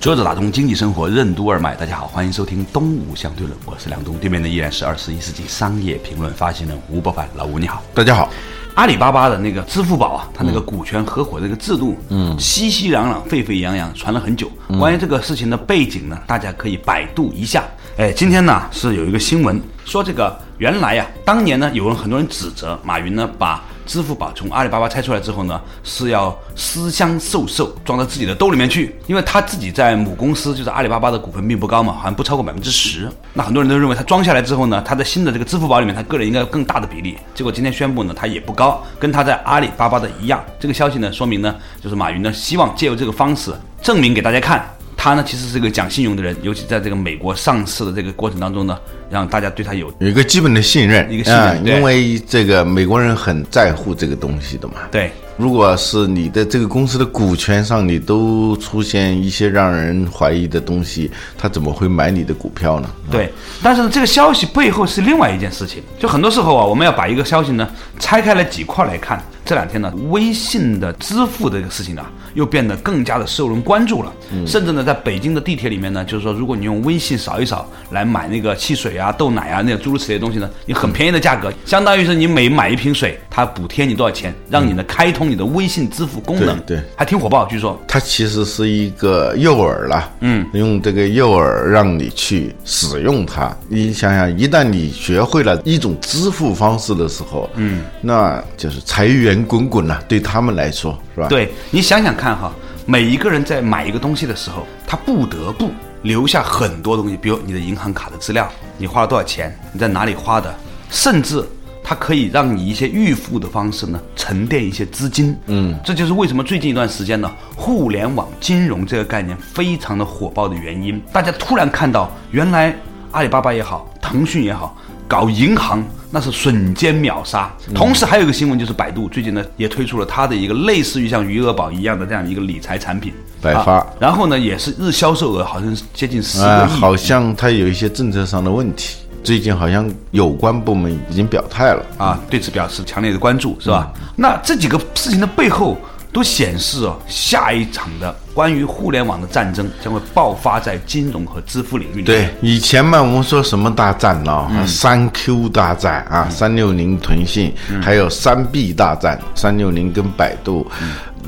坐着打通经济生活任督二脉，大家好，欢迎收听东吴相对论，我是梁东，对面的依然是二十一世纪商业评论发行人吴伯凡，老吴你好，大家好。阿里巴巴的那个支付宝啊，它那个股权合伙这个制度，嗯，熙熙攘攘、沸沸扬扬，传了很久。关于这个事情的背景呢，大家可以百度一下。哎，今天呢是有一个新闻说，这个原来呀，当年呢有人很多人指责马云呢把。支付宝从阿里巴巴拆出来之后呢，是要私相授受，装到自己的兜里面去，因为他自己在母公司就是阿里巴巴的股份并不高嘛，好像不超过百分之十。那很多人都认为他装下来之后呢，他在新的这个支付宝里面，他个人应该有更大的比例。结果今天宣布呢，他也不高，跟他在阿里巴巴的一样。这个消息呢，说明呢，就是马云呢希望借由这个方式证明给大家看。他呢，其实是个讲信用的人，尤其在这个美国上市的这个过程当中呢，让大家对他有有一个基本的信任，一个信任，因为这个美国人很在乎这个东西的嘛。对，如果是你的这个公司的股权上你都出现一些让人怀疑的东西，他怎么会买你的股票呢？对，但是这个消息背后是另外一件事情，就很多时候啊，我们要把一个消息呢拆开来几块来看。这两天呢，微信的支付这个事情呢，又变得更加的受人关注了。甚至呢，在北京的地铁里面呢，就是说，如果你用微信扫一扫来买那个汽水啊、豆奶啊那诸如此类的东西呢，你很便宜的价格，相当于是你每买一瓶水，它补贴你多少钱，让你呢开通你的微信支付功能。对，还挺火爆。据说它其实是一个诱饵了。嗯，用这个诱饵让你去使用它。你想想，一旦你学会了一种支付方式的时候，嗯，那就是财源。滚滚呐，对他们来说是吧？对你想想看哈，每一个人在买一个东西的时候，他不得不留下很多东西，比如你的银行卡的资料，你花了多少钱，你在哪里花的，甚至它可以让你一些预付的方式呢，沉淀一些资金。嗯，这就是为什么最近一段时间呢，互联网金融这个概念非常的火爆的原因。大家突然看到，原来阿里巴巴也好，腾讯也好。搞银行那是瞬间秒杀，同时还有一个新闻就是百度最近呢也推出了它的一个类似于像余额宝一样的这样一个理财产品。百发，然后呢也是日销售额好像是接近十个亿，好像它有一些政策上的问题，最近好像有关部门已经表态了。啊，对此表示强烈的关注是吧？那这几个事情的背后。都显示哦，下一场的关于互联网的战争将会爆发在金融和支付领域。对，以前嘛，我们说什么大战呢？三 Q 大战啊，三六零、腾讯，还有三 B 大战，三六零跟百度，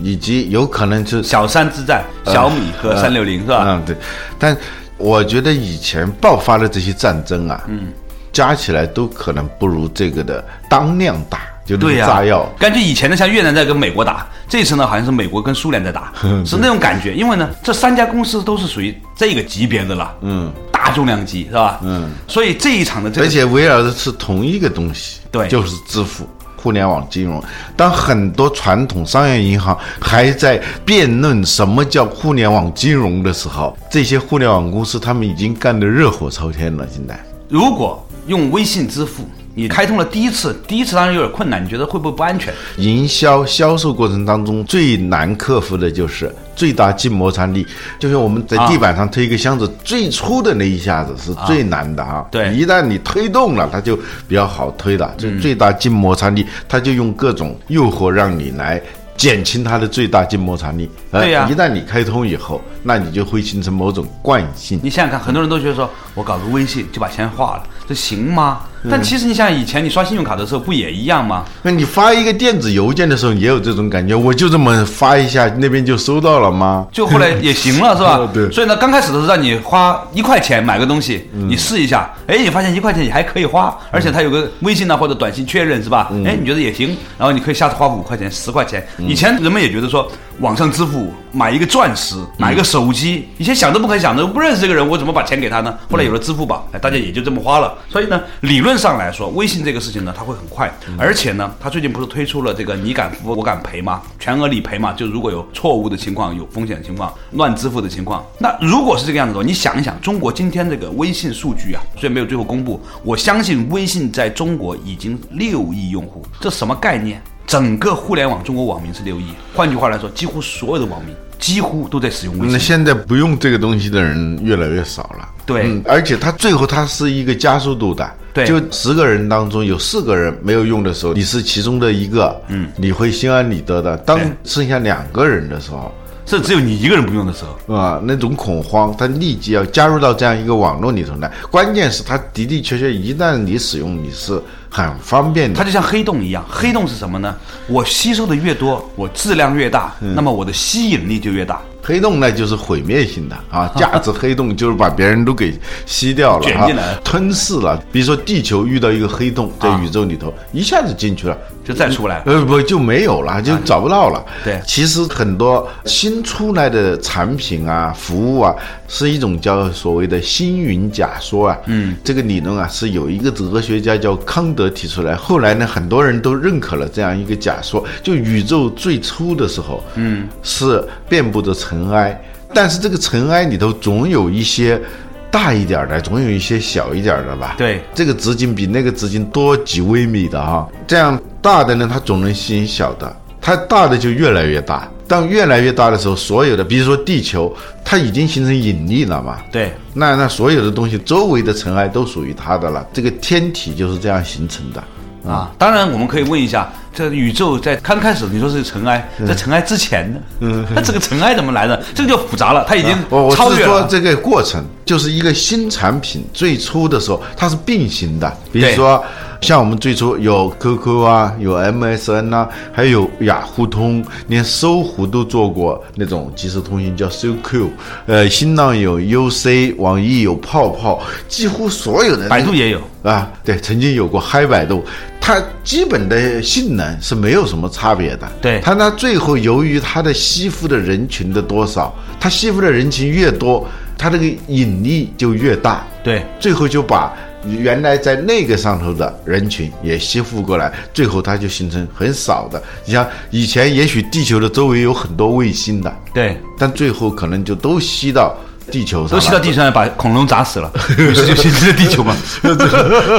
以及有可能是小三之战，小米和三六零是吧？嗯，对。但我觉得以前爆发的这些战争啊，嗯，加起来都可能不如这个的当量大。对呀，炸药感觉以前呢，像越南在跟美国打，这次呢好像是美国跟苏联在打，是那种感觉。因为呢，这三家公司都是属于这个级别的了，嗯，大重量级是吧？嗯，所以这一场的这，而且围绕的是同一个东西，对，就是支付、互联网金融。当很多传统商业银行还在辩论什么叫互联网金融的时候，这些互联网公司他们已经干得热火朝天了。现在，如果用微信支付。你开通了第一次，第一次当然有点困难，你觉得会不会不安全？营销销售过程当中最难克服的就是最大静摩擦力，就是我们在地板上推一个箱子，最初的那一下子是最难的啊。对，一旦你推动了，它就比较好推了。就最大静摩擦力，它就用各种诱惑让你来减轻它的最大静摩擦力。对呀，一旦你开通以后，那你就会形成某种惯性。你想想看，很多人都觉得说我搞个微信就把钱花了，这行吗？但其实你想想，以前你刷信用卡的时候不也一样吗？那你发一个电子邮件的时候也有这种感觉，我就这么发一下，那边就收到了吗？就后来也行了，是吧？对。所以呢，刚开始的时候让你花一块钱买个东西，你试一下，哎，你发现一块钱也还可以花，而且它有个微信呢或者短信确认，是吧？哎，你觉得也行，然后你可以下次花五块钱、十块钱。以前人们也觉得说，网上支付买一个钻石、买一个手机，以前想都不可以想的，不认识这个人，我怎么把钱给他呢？后来有了支付宝，哎，大家也就这么花了。所以呢，理论。论上来说，微信这个事情呢，它会很快，而且呢，它最近不是推出了这个你敢付我敢赔吗？全额理赔嘛，就如果有错误的情况、有风险的情况、乱支付的情况，那如果是这个样子的话，你想一想，中国今天这个微信数据啊，虽然没有最后公布，我相信微信在中国已经六亿用户，这什么概念？整个互联网中国网民是六亿，换句话来说，几乎所有的网民几乎都在使用微信。那现在不用这个东西的人越来越少了。对嗯，而且它最后它是一个加速度的。对就十个人当中有四个人没有用的时候，你是其中的一个，嗯，你会心安理得的。当剩下两个人的时候，这只有你一个人不用的时候。啊，那种恐慌，它立即要加入到这样一个网络里头来。关键是它的的确确，一旦你使用，你是很方便的。它就像黑洞一样，黑洞是什么呢？我吸收的越多，我质量越大，嗯那么我的吸引力就越大。黑洞呢，就是毁灭性的啊，价值黑洞就是把别人都给吸掉了，卷进来啊吞噬了。比如说地球遇到一个黑洞，在啊宇宙里头一下子进去了。就再出来呃，不就没有了，就找不到了。对其实很多新出来的产品啊、服务啊，是一种叫所谓的星云假说啊。嗯，这个理论啊，是有一个哲学家叫康德提出来，后来呢，很多人都认可了这样一个假说，就宇宙最初的时候，嗯，是遍布着尘埃，但是这个尘埃里头总有一些。大一点的，总有一些小一点的吧？对这个直径比那个直径多几微米的哈，这样大的呢，它总能吸引小的，它大的就越来越大。当越来越大的时候，所有的，比如说地球，它已经形成引力了嘛，对，那那所有的东西周围的尘埃都属于它的了，这个天体就是这样形成的。啊，当然我们可以问一下，这宇宙在刚开始你说是尘埃，在尘埃之前呢？嗯，那这个尘埃怎么来的？这个就复杂了，它已经我我是超越了。说这个过程，就是一个新产品最初的时候，它是并行的。比如对说，像我们最初有 QQ 啊，有 MSN 啊，还有雅虎通，连搜狐都做过那种即时通讯叫 QQ，呃，新浪有 UC，网易有泡泡，几乎所有的百度也有，啊，对，曾经有过嗨百度，它基本的性能是没有什么差别的。对。它呢，最后由于它的吸附的人群的多少，它吸附的人群越多，它这个引力就越大。对，最后就把原来在那个上头的人群也吸附过来，最后它就形成很少的。你像以前也许地球的周围有很多卫星的，对，但最后可能就都吸到地球上，都吸到地上把恐龙砸死了，于 是就形成了地球嘛。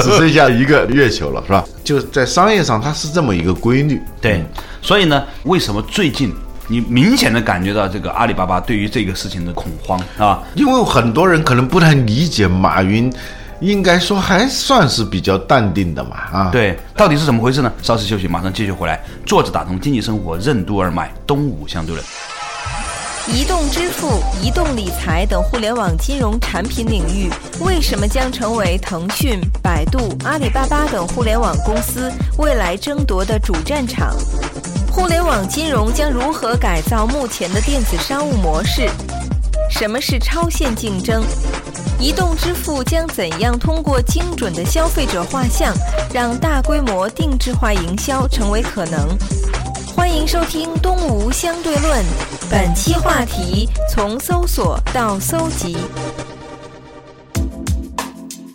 只剩下一个月球了，是吧？就在商业上，它是这么一个规律。对，所以呢，为什么最近你明显的感觉到这个阿里巴巴对于这个事情的恐慌啊？因为很多人可能不太理解马云，应该说还算是比较淡定的嘛，啊，，对，到底是怎么回事呢？稍事休息，马上继续回来。坐着打通经济生活，任督二脉，东吴相对论。移动支付、移动理财等互联网金融产品领域，为什么将成为腾讯、百度、阿里巴巴等互联网公司未来争夺的主战场？互联网金融将如何改造目前的电子商务模式？什么是超限竞争？移动支付将怎样通过精准的消费者画像，让大规模定制化营销成为可能？欢迎收听《东吴相对论》，本期话题从搜索到搜集。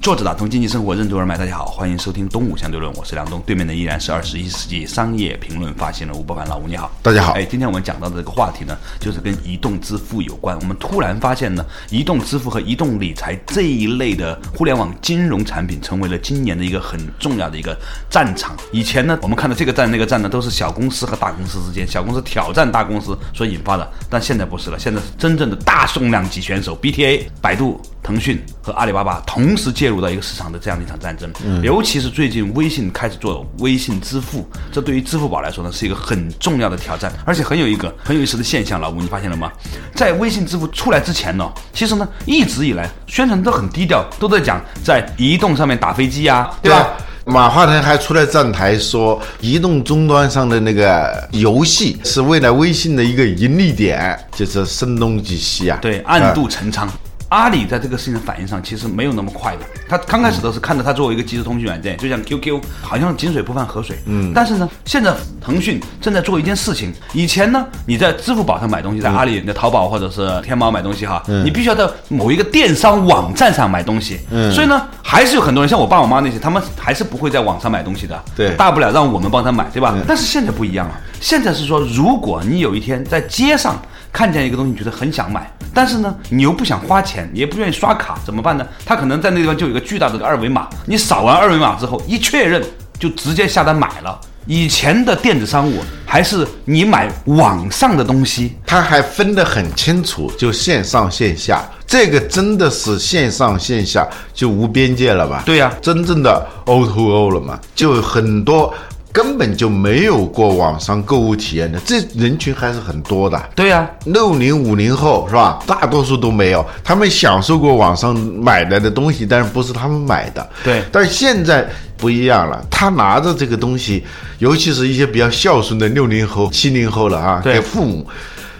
坐着打通经济生活，任督二脉。大家好，欢迎收听《东吴相对论》，我是梁东，对面的依然是二十一世纪商业评论发行人吴伯凡，老吴你好。大家好哎，今天我们讲到的这个话题呢，就是跟移动支付有关。我们突然发现呢，移动支付和移动理财这一类的互联网金融产品，成为了今年的一个很重要的一个战场。以前呢，我们看到这个战那个战呢，都是小公司和大公司之间，小公司挑战大公司所引发的，但现在不是了，现在是真正的大重量级选手，BTA、百度、腾讯和阿里巴巴同时介入到一个市场的这样的一场战争。尤其是最近微信开始做微信支付，这对于支付宝来说呢，是一个很重要的挑战，而且很有一个很有意思的现象。老吴，你发现了吗？在微信支付出来之前呢，其实呢一直以来宣传都很低调，都在讲在移动上面打飞机呀、对吧？对吧？马化腾还出来站台说，移动终端上的那个游戏是未来微信的一个盈利点，就是声东击西啊。对，暗度陈仓。阿里在这个事情的反应上其实没有那么快的。他刚开始都是看着它作为一个即时通讯软件，就像 QQ，好像井水不犯河水。嗯。但是呢，现在腾讯正在做一件事情。以前呢，你在支付宝上买东西，在阿里、在淘宝或者是天猫买东西哈，你必须要在某一个电商网站上买东西。嗯。所以呢，还是有很多人像我爸我妈那些，他们还是不会在网上买东西的。对。大不了让我们帮他买，对吧？但是现在不一样了。现在是说，如果你有一天在街上看见一个东西，你觉得很想买。但是呢，你又不想花钱，你也不愿意刷卡，怎么办呢？他可能在那地方就有一个巨大的二维码，你扫完二维码之后一确认，就直接下单买了。以前的电子商务还是你买网上的东西，他还分得很清楚，就线上线下，这个真的是线上线下就无边界了吧？对呀，真正的 O to O 了嘛，就很多。根本就没有过网上购物体验的，这人群还是很多的。对呀，六零五零后是吧？大多数都没有，他们享受过网上买来的东西，但是不是他们买的。对，但现在不一样了，他拿着这个东西，尤其是一些比较孝顺的六零后、七零后了啊，给父母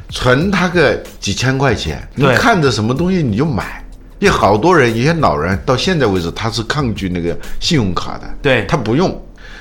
存他个几千块钱，你看着什么东西你就买。有好多人，有些老人到现在为止他是抗拒那个信用卡的，对他不用。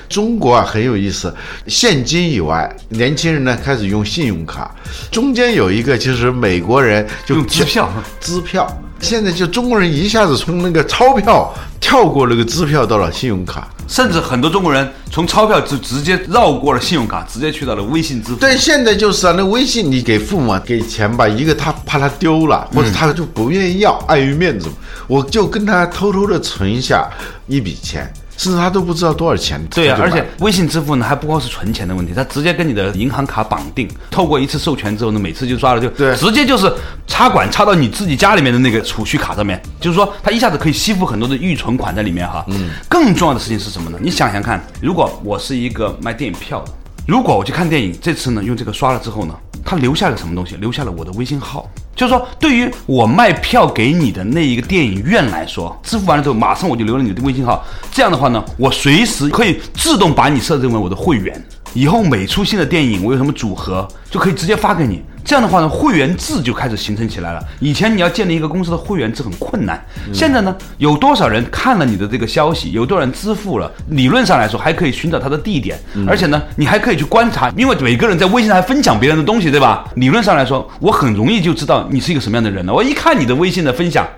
中国啊很有意思，现金以外，年轻人呢开始用信用卡，中间有一个就是美国人就用支票，支票，现在就中国人一下子从那个钞票跳过那个支票到了信用卡，甚至很多中国人从钞票就直接绕过了信用卡，直接去到了微信支付。对，现在就是啊，那微信你给父母给钱吧，一个他怕他丢了，或者他就不愿意要，碍于面子，我就跟他偷偷的存下一笔钱。甚至他都不知道多少钱。对啊，而且微信支付呢，还不光是存钱的问题，它直接跟你的银行卡绑定，透过一次授权之后呢，每次就刷了就，对，直接就是插管插到你自己家里面的那个储蓄卡上面，就是说它一下子可以吸附很多的预存款在里面哈。嗯。更重要的事情是什么呢？你想想看，如果我是一个卖电影票的，如果我去看电影，这次呢用这个刷了之后呢？他留下了什么东西？留下了我的微信号，就是说，对于我卖票给你的那一个电影院来说，支付完了之后，马上我就留了你的微信号。这样的话呢，我随时可以自动把你设置为我的会员。以后每出新的电影，我有什么组合，就可以直接发给你。这样的话呢，会员制就开始形成起来了。以前你要建立一个公司的会员制很困难，现在呢，有多少人看了你的这个消息，有多少人支付了，理论上来说还可以寻找他的地点，而且呢，你还可以去观察，因为每个人在微信上还分享别人的东西，对吧？理论上来说，我很容易就知道你是一个什么样的人了。我一看你的微信的分享，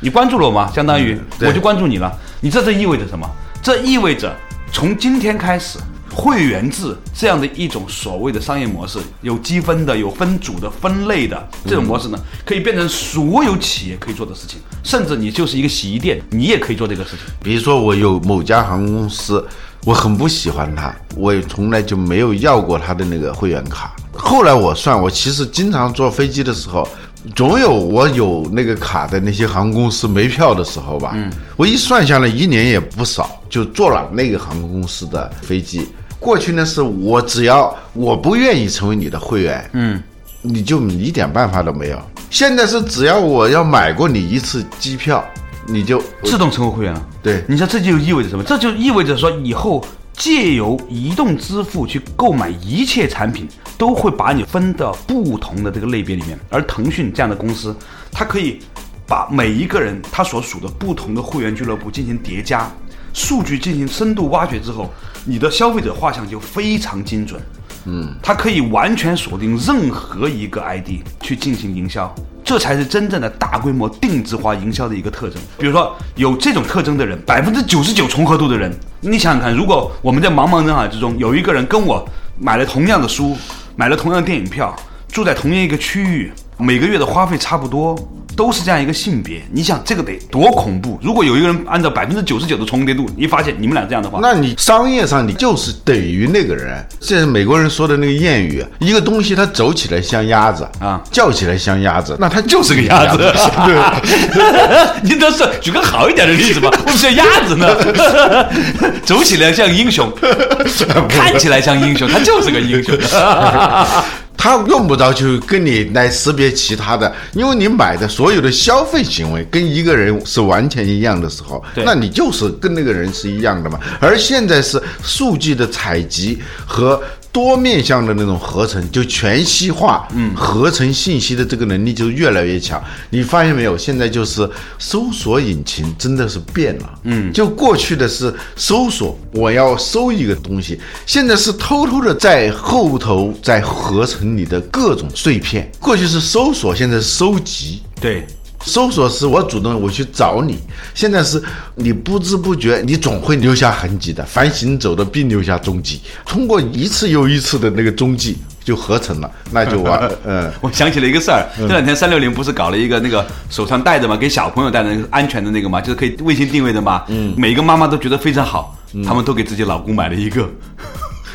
你关注了我吗？相当于我就关注你了。你知道这意味着什么？这意味着从今天开始。会员制这样的一种所谓的商业模式，有积分的、有分组的、分类的这种模式呢，可以变成所有企业可以做的事情，甚至你就是一个洗衣店，你也可以做这个事情。比如说，我有某家航空公司，我很不喜欢它，我也从来就没有要过它的那个会员卡。后来我算，我其实经常坐飞机的时候，总有我有那个卡的那些航空公司没票的时候吧。嗯，我一算下来，一年也不少，就坐了那个航空公司的飞机。过去呢，是我只要我不愿意成为你的会员，嗯，你就一点办法都没有。现在是只要我要买过你一次机票，你就自动成为会员了。对，你说这就意味着什么？这就意味着说，以后借由移动支付去购买一切产品，都会把你分到不同的这个类别里面。而腾讯这样的公司，它可以把每一个人他所属的不同的会员俱乐部进行叠加。数据进行深度挖掘之后，你的消费者画像就非常精准。嗯，它可以完全锁定任何一个 ID 去进行营销，这才是真正的大规模定制化营销的一个特征。比如说，有这种特征的人，百分之九十九重合度的人，你想想看，如果我们在茫茫人海之中有一个人跟我买了同样的书，买了同样的电影票，住在同样一个区域，每个月的花费差不多。都是这样一个性别，你想这个得多恐怖？如果有一个人按照百分之九十九的重叠度，你发现你们俩这样的话，那你商业上你就是等于那个人。这是美国人说的那个谚语：一个东西它走起来像鸭子啊，叫起来像鸭子，那它就是个鸭子。对，你倒是举个好一点的例子吧，为什么像鸭子呢？走起来像英雄，看起来像英雄，他就是个英雄。他用不着去跟你来识别其他的，因为你买的所有的消费行为跟一个人是完全一样的时候，那你就是跟那个人是一样的嘛。而现在是数据的采集和。多面向的那种合成，就全息化，嗯，合成信息的这个能力就越来越强。你发现没有？现在就是搜索引擎真的是变了，嗯，就过去的是搜索，我要搜一个东西，现在是偷偷的在后头在合成你的各种碎片。过去是搜索，现在是收集，对。搜索是我主动我去找你，现在是你不知不觉，你总会留下痕迹的。凡行走的必留下踪迹，通过一次又一次的那个踪迹就合成了，那就完。嗯，我想起了一个事儿，这两天三六零不是搞了一个那个手上戴的嘛，给小朋友戴的那个安全的那个嘛，就是可以卫星定位的嘛。嗯，每一个妈妈都觉得非常好，他们都给自己老公买了一个。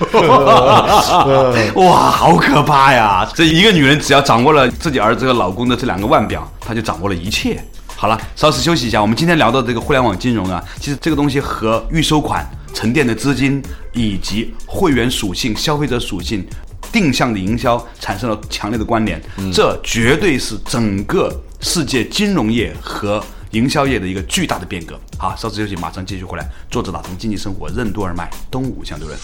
哇，好可怕呀！这一个女人只要掌握了自己儿子和老公的这两个腕表，她就掌握了一切。好了，稍事休息一下。我们今天聊到这个互联网金融啊，其实这个东西和预收款、沉淀的资金以及会员属性、消费者属性、定向的营销产生了强烈的关联。这绝对是整个世界金融业和营销业的一个巨大的变革。好，稍事休息，马上继续回来。作者打通经济生活任督二脉，东吴相对论。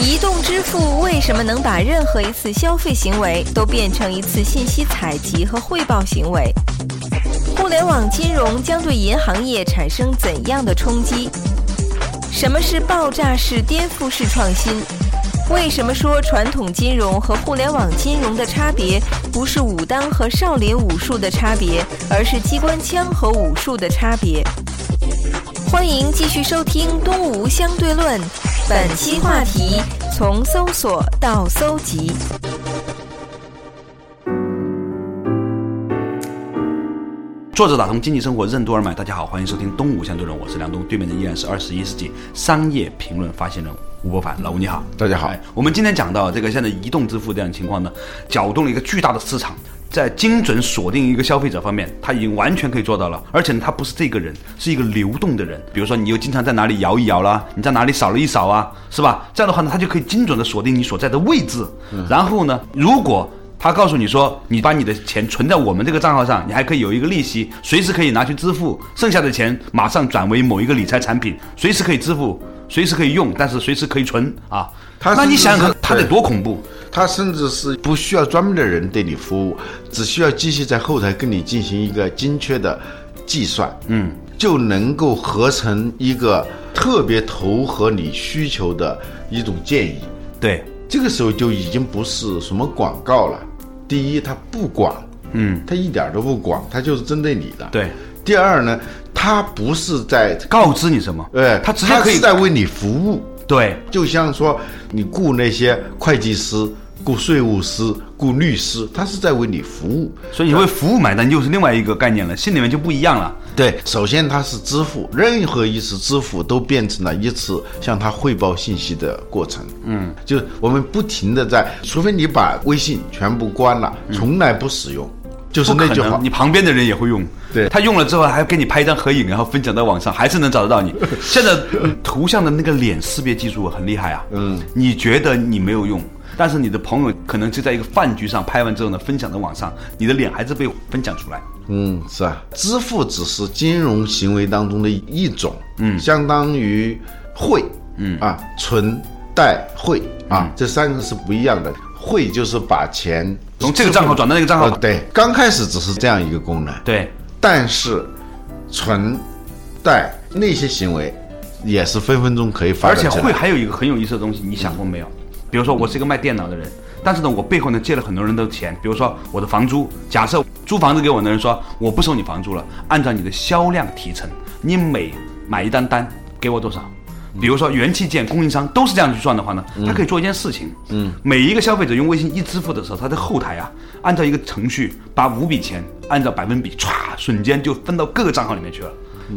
移动支付为什么能把任何一次消费行为都变成一次信息采集和汇报行为？互联网金融将对银行业产生怎样的冲击？什么是爆炸式、颠覆式创新？为什么说传统金融和互联网金融的差别不是武当和少林武术的差别，而是机关枪和武术的差别？欢迎继续收听《东吴相对论》，本期话题：从搜索到搜集。作者打通经济生活任督二脉，大家好，欢迎收听《东吴相对论》，我是梁东，对面的依然是二十一世纪商业评论发现人吴伯凡，老吴你好，大家好。我们今天讲到这个现在移动支付这样的情况呢，搅动了一个巨大的市场。在精准锁定一个消费者方面，他已经完全可以做到了。而且呢，他不是这个人，是一个流动的人。比如说，你又经常在哪里摇一摇啦，你在哪里扫了一扫啊，是吧？这样的话呢，他就可以精准的锁定你所在的位置。然后呢，如果他告诉你说，你把你的钱存在我们这个账号上，你还可以有一个利息，随时可以拿去支付，剩下的钱马上转为某一个理财产品，随时可以支付，随时可以用，但是随时可以存啊。那你想想看，他得多恐怖？他甚至是不需要专门的人对你服务，只需要机器在后台跟你进行一个精确的计算，嗯，就能够合成一个特别投合你需求的一种建议。对，这个时候就已经不是什么广告了。第一，它不广，嗯，它一点都不广，它就是针对你的。对。第二呢，它不是在告知你什么，对，它直接可以在为你服务。对，就像说你雇那些会计师、雇税务师、雇律师，他是在为你服务，所以你为服务买单就是另外一个概念了，心里面就不一样了。对，首先它是支付，任何一次支付都变成了一次向他汇报信息的过程。嗯，就是我们不停的在，除非你把微信全部关了，从来不使用。就是那句话，你旁边的人也会用，对他用了之后还要给你拍一张合影，然后分享到网上，还是能找得到你。现在图像的那个脸识别技术很厉害啊，嗯，你觉得你没有用，但是你的朋友可能就在一个饭局上拍完之后呢，分享到网上，你的脸还是被分享出来。嗯，是啊，支付只是金融行为当中的一种，嗯，相当于汇，嗯啊，存、贷、汇啊，这三个是不一样的。汇就是把钱。从这个账号转到那个账号，对，刚开始只是这样一个功能，对，但是存贷那些行为也是分分钟可以发而且汇还有一个很有意思的东西，你想过没有？比如说我是一个卖电脑的人，但是呢，我背后呢借了很多人的钱，比如说我的房租，假设租房子给我的人说我不收你房租了，按照你的销量提成，你每买一单单给我多少？比如说元器件供应商都是这样去算的话呢，他可以做一件事情，嗯，每一个消费者用微信一支付的时候，他在后台啊，按照一个程序把五笔钱按照百分比歘，瞬间就分到各个账号里面去了。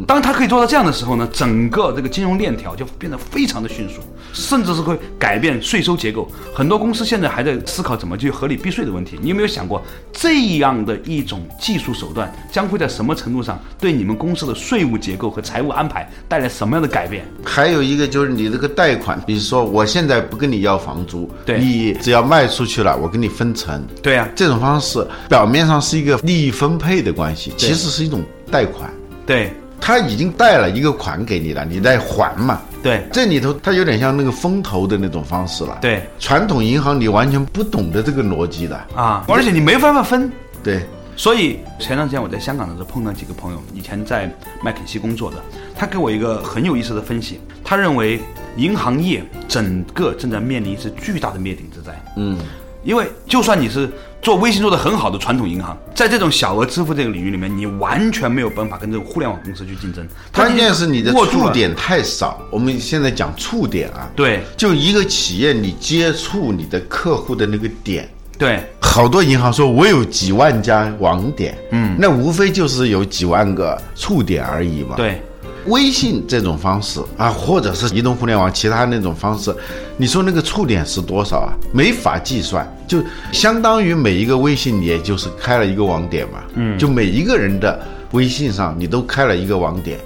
当他可以做到这样的时候呢，整个这个金融链条就变得非常的迅速，甚至是会改变税收结构。很多公司现在还在思考怎么去合理避税的问题。你有没有想过，这样的一种技术手段将会在什么程度上对你们公司的税务结构和财务安排带来什么样的改变？还有一个就是你这个贷款，比如说我现在不跟你要房租，对你只要卖出去了，我跟你分成。对呀，这种方式表面上是一个利益分配的关系，其实是一种贷款。对。他已经贷了一个款给你了，你在还嘛？对这里头它有点像那个风投的那种方式了。，对传统银行你完全不懂得这个逻辑的。啊，而且你没办法分。对，所以前段时间我在香港的时候碰到几个朋友，以前在麦肯锡工作的，他给我一个很有意思的分析，他认为银行业整个正在面临一次巨大的灭顶之灾。嗯，因为就算你是做微信做的很好的传统银行，在这种小额支付这个领域里面，你完全没有办法跟这个互联网公司去竞争。关键是你的触点太少。我们现在讲触点啊，对就一个企业你接触你的客户的那个点。对好多银行说，我有几万家网点，嗯，那无非就是有几万个触点而已嘛。，对微信这种方式啊，或者是移动互联网其他那种方式，你说那个触点是多少啊？没法计算，就相当于每一个微信，你也就是开了一个网点嘛，嗯，就每一个人的微信上你都开了一个网点，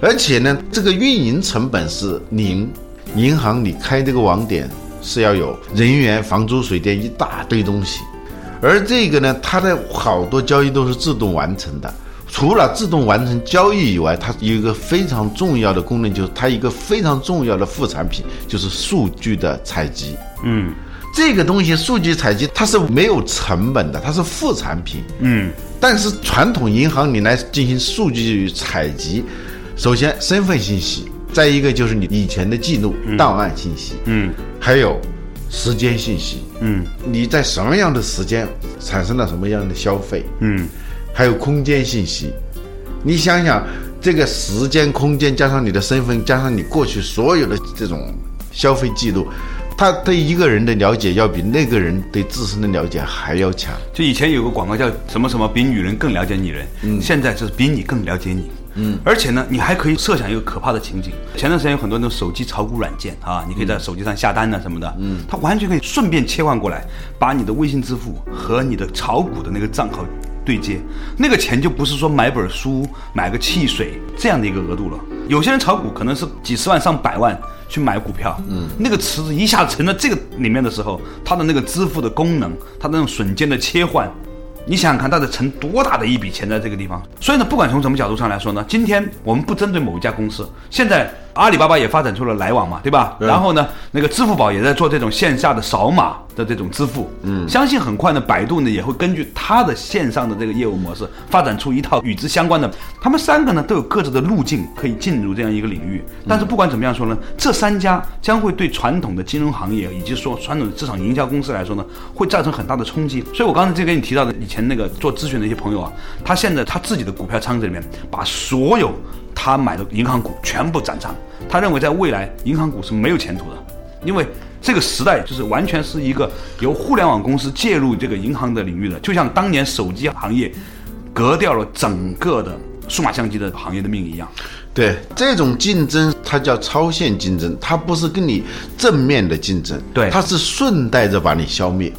而且呢，这个运营成本是零，银行你开这个网点是要有人员、房租、水电一大堆东西，而这个呢，它的好多交易都是自动完成的。除了自动完成交易以外，它有一个非常重要的功能，就是它一个非常重要的副产品，就是数据的采集。嗯这个东西数据采集它是没有成本的，它是副产品。嗯但是传统银行你来进行数据采集，首先身份信息，再一个就是你以前的记录、档案信息，嗯还有时间信息，嗯。你在什么样的时间产生了什么样的消费，嗯还有空间信息。你想想，这个时间、空间加上你的身份，加上你过去所有的这种消费记录，他对一个人的了解要比那个人对自身的了解还要强。就以前有个广告叫什么什么比女人更了解女人，嗯，现在就是比你更了解你，嗯，而且呢，你还可以设想一个可怕的情景。前段时间有很多那种手机炒股软件啊，你可以在手机上下单呐、什么的，嗯，它完全可以顺便切换过来，把你的微信支付和你的炒股的那个账号对接，那个钱就不是说买本书、买个汽水这样的一个额度了。有些人炒股可能是几十万、上百万去买股票，嗯，那个池子一下沉到这个里面的时候，它的那个支付的功能，它的那种瞬间的切换，你想想看，它得存多大的一笔钱在这个地方？所以呢，不管从什么角度上来说呢，今天我们不针对某一家公司，现在阿里巴巴也发展出了来往嘛，对吧？然后呢，那个支付宝也在做这种线下的扫码的这种支付，嗯，相信很快呢，百度呢也会根据它的线上的这个业务模式，发展出一套与之相关的。他们三个呢都有各自的路径可以进入这样一个领域，但是不管怎么样说呢，这三家将会对传统的金融行业以及说传统的市场营销公司来说呢，会造成很大的冲击。所以我刚才就跟你提到的以前那个做咨询的一些朋友啊，他现在他自己的股票仓子里面把所有他买的银行股全部斩仓，他认为在未来银行股是没有前途的，因为这个时代就是完全是一个由互联网公司介入这个银行的领域的，就像当年手机行业革掉了整个的数码相机的行业的命一样。对这种竞争，它叫超限竞争，它不是跟你正面的竞争，对它是顺带着把你消灭。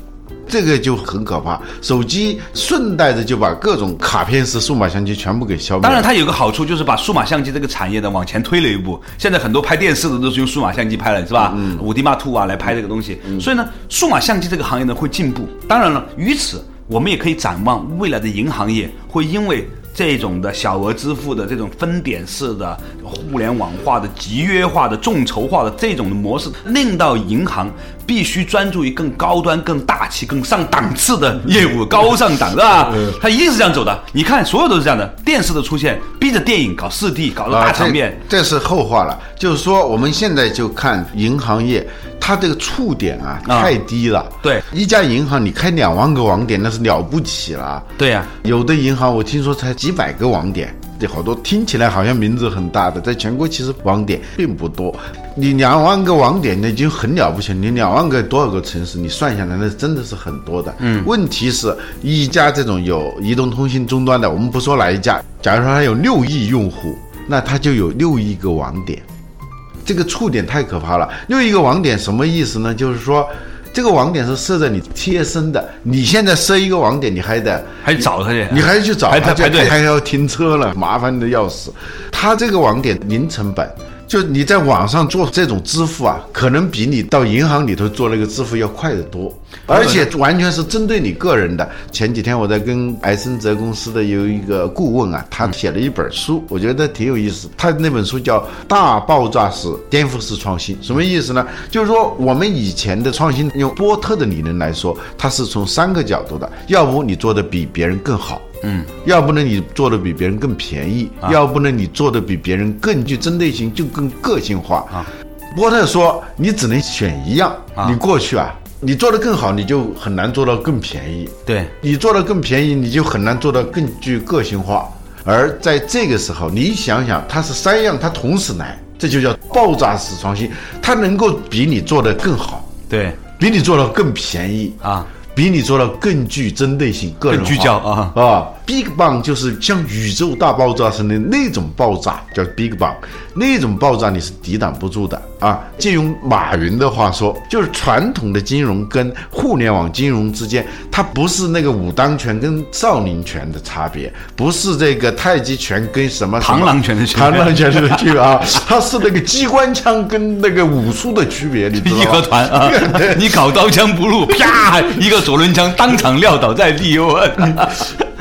这个就很可怕，手机顺带着就把各种卡片式数码相机全部给消灭。当然，它有个好处就是把数码相机这个产业呢往前推了一步。现在很多拍电视的都是用数码相机拍了，是吧？嗯，五 D Mark Two 啊来拍这个东西。所以呢，数码相机这个行业呢会进步。当然了，于此我们也可以展望未来的银行业会因为。这种的小额支付的这种分点式的互联网化的集约化的众筹化的这种的模式，令到银行必须专注于更高端、更大气、更上档次的业务，高上档，是吧？它一定是这样走的。你看，所有都是这样的。电视的出现，逼着电影搞四 D，搞得大场面。这这是后话了。就是说，我们现在就看银行业，它这个触点啊啊太低了。对一家银行你开两万个网点，那是了不起了。对呀、有的银行我听说才几百个网点，这好多听起来好像名字很大的，在全国其实网点并不多。你两万个网点那已经很了不起，你两万个多少个城市，你算下来那真的是很多的。嗯，问题是一家这种有移动通信终端的，我们不说哪一家，假如说它有六亿用户，那它就有六亿个网点。这个触点太可怕了。又一个网点什么意思呢？就是说，这个网点是设在你贴身的，你现在设一个网点，你还得还找他去，你还去找他，还排排队还要停车了，麻烦的要死。他这个网点零成本，就你在网上做这种支付啊，可能比你到银行里头做那个支付要快得多，而且完全是针对你个人的。前几天我在跟埃森哲公司的有一个顾问啊，他写了一本书，我觉得挺有意思。他那本书叫《大爆炸式颠覆式创新》，什么意思呢？就是说我们以前的创新，用波特的理论来说，它是从三个角度的，要不你做的比别人更好。嗯，要不呢你做的比别人更便宜，要不呢你做的比别人更具针对性，就更个性化啊。波特说你只能选一样，你过去啊，你做的更好，你就很难做到更便宜。对你做的更便宜，你就很难做到更具个性化。而在这个时候，你想想，它是三样，它同时来，这就叫爆炸式创新，它能够比你做的更好，对比你做的更便宜啊。比你做的更具针对性、个人聚焦啊。啊！Big Bang 就是像宇宙大爆炸似的那种爆炸，叫 Big Bang，那种爆炸你是抵挡不住的啊！借用马云的话说，就是传统的金融跟互联网金融之间，它不是那个武当拳跟少林拳的差别，不是这个太极拳跟什么螳螂拳的螳螂拳的区别啊，它是那个机关枪跟那个武术的区别，你知道吗？义和团啊，你搞刀枪不入，啪一个。左轮枪当场撂倒在地，我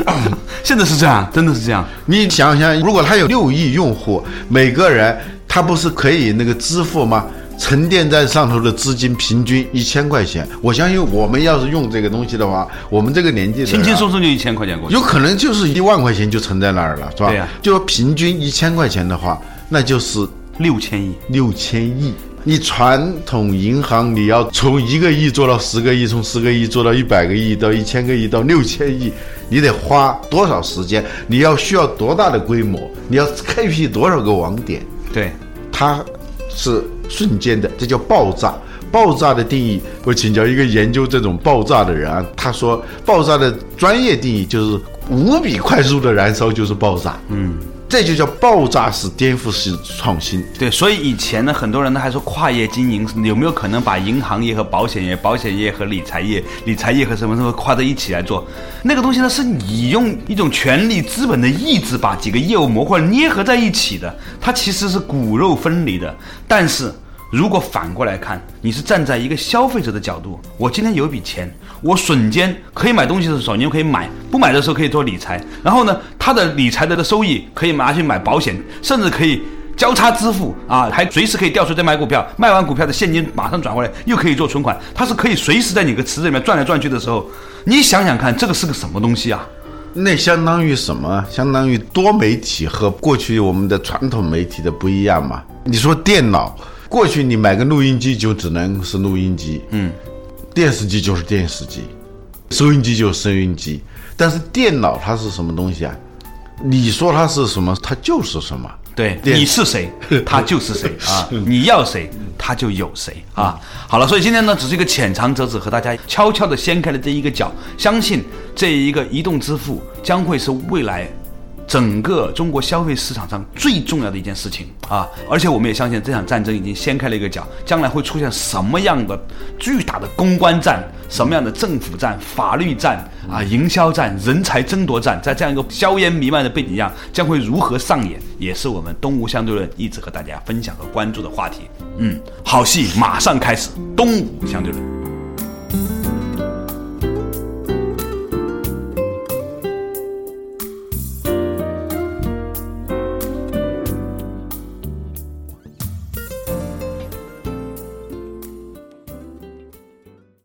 现在是这样，真的是这样。你想想，如果他有六亿用户，每个人他不是可以那个支付吗？沉淀在上头的资金平均一千块钱，我相信我们要是用这个东西的话，我们这个年纪轻轻松松就一千块钱过去，有可能就是一万块钱就存在那儿了，是吧？对呀。就平均一千块钱的话，那就是六千亿，六千亿。你传统银行，你要从一个亿做到十个亿，从十个亿做到一百个亿，到一千个亿，到六千亿，你得花多少时间？你要需要多大的规模？你要开辟多少个网点？对，它是瞬间的，这叫爆炸。爆炸的定义，我请教一个研究这种爆炸的人啊，他说，爆炸的专业定义就是无比快速的燃烧就是爆炸。嗯。这就叫爆炸式颠覆式创新。对，所以以前呢，很多人呢还说跨业经营有没有可能把银行业和保险业、保险业和理财业、理财业和什么什么跨在一起来做？那个东西呢，是你用一种权力资本的意志把几个业务模块捏合在一起的，它其实是骨肉分离的。但是。如果反过来看，你是站在一个消费者的角度，我今天有一笔钱，我瞬间可以买东西的时候，你就可以买；不买的时候可以做理财。然后呢，他的理财的收益可以拿去买保险，甚至可以交叉支付啊，还随时可以调出再买股票，卖完股票的现金马上转回来，又可以做存款。它是可以随时在你个池子里面转来转去的时候，你想想看，这个是个什么东西啊？那相当于什么？相当于多媒体和过去我们的传统媒体的不一样嘛？你说电脑。过去你买个录音机就只能是录音机，嗯，电视机就是电视机，收音机就是收音机。但是电脑它是什么东西啊？你说它是什么，它就是什么。对，你是谁，它就是谁啊！你要谁，它就有谁啊！好了，所以今天呢，只是一个浅尝辄止，和大家悄悄的掀开了这一个角，相信这一个移动支付将会是未来。整个中国消费市场上最重要的一件事情啊，而且我们也相信这场战争已经掀开了一个角，将来会出现什么样的巨大的公关战，什么样的政府战、法律战啊、营销战、人才争夺战，在这样一个硝烟弥漫的背景下，将会如何上演，也是我们东吴相对论一直和大家分享和关注的话题。嗯，好戏马上开始，东吴相对论。